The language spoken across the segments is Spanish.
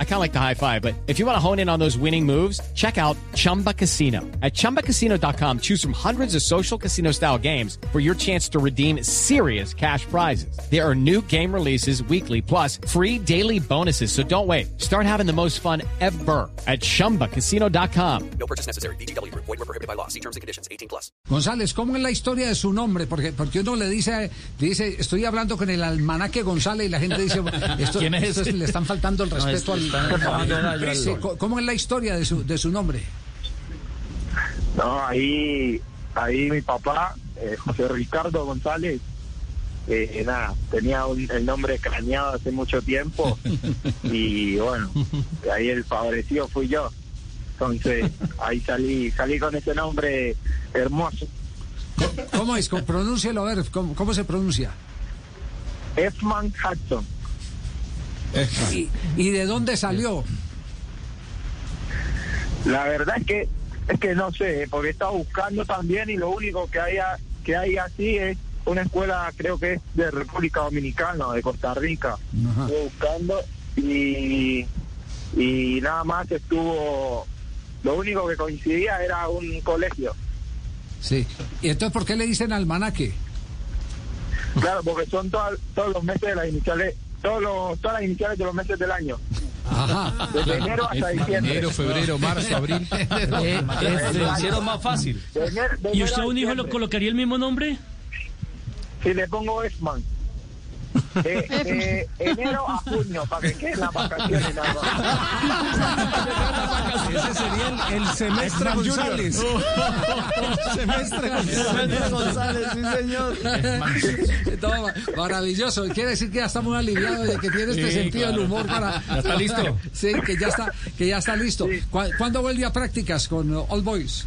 I kind of like the high five, but if you want to hone in on those winning moves, check out Chumba Casino. At ChumbaCasino.com, choose from hundreds of social casino style games for your chance to redeem serious cash prizes. There are new game releases weekly, plus free daily bonuses. So don't wait. Start having the most fun ever at ChumbaCasino.com. No purchase necessary. BGW. Void were prohibited by law. See terms and conditions. 18 plus. González, ¿cómo es la historia de su nombre? Porque, porque uno le dice, dice, estoy hablando con el almanaque González y la gente dice, esto, ¿Quién es esto ese? le están faltando el respeto al... están al- Sí, co- ¿Cómo es la historia de su, de su nombre? No, ahí, ahí mi papá, eh, José Ricardo González, eh, nada, tenía un- el nombre craneado hace mucho tiempo y bueno, ahí el favorecido fui yo. Entonces ahí salí, salí con ese nombre hermoso. ¿Cómo es? ¿Cómo- Pronúncielo, a ver, ¿cómo, cómo se pronuncia? Efman Hudson. ¿Y, y de dónde salió? La verdad es que es que no sé, porque he estado buscando también y lo único que hay a- que hay así es una escuela, creo que es de República Dominicana, de Costa Rica. Ajá. Estuve buscando y y nada más estuvo lo único que coincidía era un colegio. Sí. ¿Y entonces por qué le dicen almanaque? Claro, porque son todas- todos los meses de las iniciales, todos los, todas las iniciales de los meses del año, Ajá. desde enero hasta diciembre. Enero, febrero, marzo, abril. Se lo hicieron más fácil. De enero- de ¿Y enero usted a un hijo lo colocaría el mismo nombre? Si le pongo Esman. De, de enero a junio, para que queden las vacaciones nada más. Ese sería el, el semestre González. semestre González. González, sí, señor. No, ma- maravilloso. Quiere decir que ya está muy aliviado de que tiene este Sí, sentido del claro. humor para. Ya está listo. Sí, que ya está, que ya está listo. ¿Cu- ¿Cuándo vuelve a prácticas con All Boys?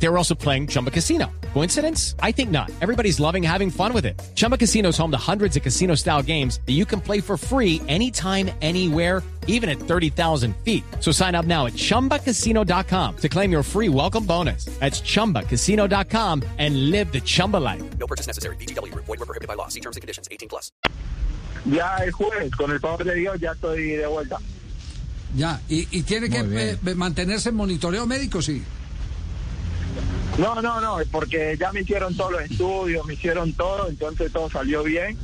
They were also playing Chumba Casino. Coincidence? I think not. Everybody's loving having fun with it. Chumba Casino is home to hundreds of casino-style games that you can play for free anytime, anywhere, even at 30,000 feet. So sign up now at ChumbaCasino.com to claim your free welcome bonus. That's ChumbaCasino.com and live the Chumba life. No purchase necessary. BGW. Void were prohibited by law. See terms and conditions. 18 plus. Ya el jueves, con el favor de Dios, ya estoy de vuelta. Ya. ¿Y, y tiene que Muy bien. eh, mantenerse en monitoreo médico? Sí. No, no, no, es porque ya me hicieron todos los estudios, me hicieron todo, entonces todo salió bien.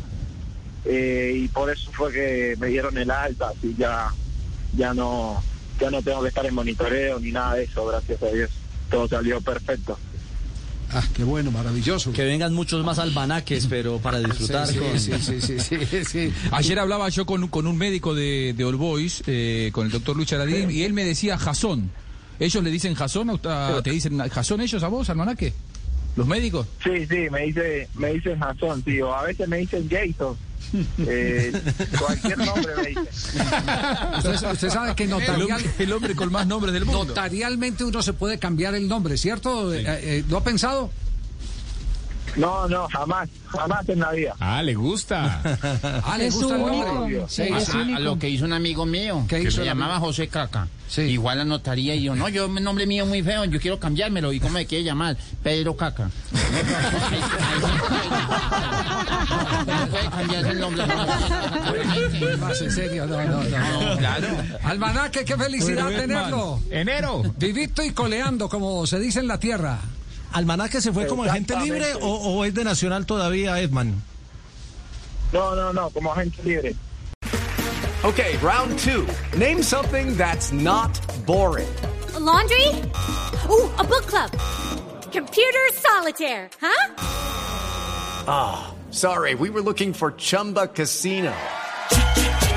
eh, y por eso fue que me dieron el alta, así ya, ya no, ya no tengo que estar en monitoreo ni nada de eso, gracias a Dios. Todo salió perfecto. Ah, qué bueno, maravilloso. Que vengan muchos más almanaques, pero para disfrutar Sí, con... sí, sí, sí, sí, sí, sí. Ayer hablaba yo con, un- con un médico de, de All Boys, eh, con el doctor Luis Charadín, y él me decía Jasón. ¿Ellos le dicen Jasón? a- a- ¿Te dicen Jasón ellos a vos, almanaque? ¿Los médicos? Sí, sí, me dice, me dicen Jason, tío, a veces me dicen Jason. Eh, cualquier nombre me dicen. Usted, usted sabe que El notarial, hombre, el hombre con más nombres del mundo. notarialmente uno se puede cambiar el nombre, ¿cierto? Eh, eh, ¿Lo ha pensado? No, no, jamás, jamás en la vida. Ah, le gusta. Ah, ¿le gusta el nombre? único. Sí, a, sí. a- a lo que hizo un amigo mío, ¿Qué que hizo se llamaba amigo? José Caca. Sí. Igual anotaría y yo, no, yo, mi nombre mío es muy feo, yo quiero cambiármelo. ¿Y cómo me quiere llamar? Pedro Caca. No puede cambiarse el nombre. Más en serio, no, no, no. Claro. Almanaque, qué felicidad tenerlo. Enero. Vivito y coleando, como se dice en la tierra. ¿Almanaque se fue como agente libre o, o es de Nacional todavía, Edman? No, no, no, como agente libre. Okay, round two. Name something that's not boring. A laundry? Ooh, a book club. Computer solitaire, huh? Sorry, we were looking for Chumba Casino.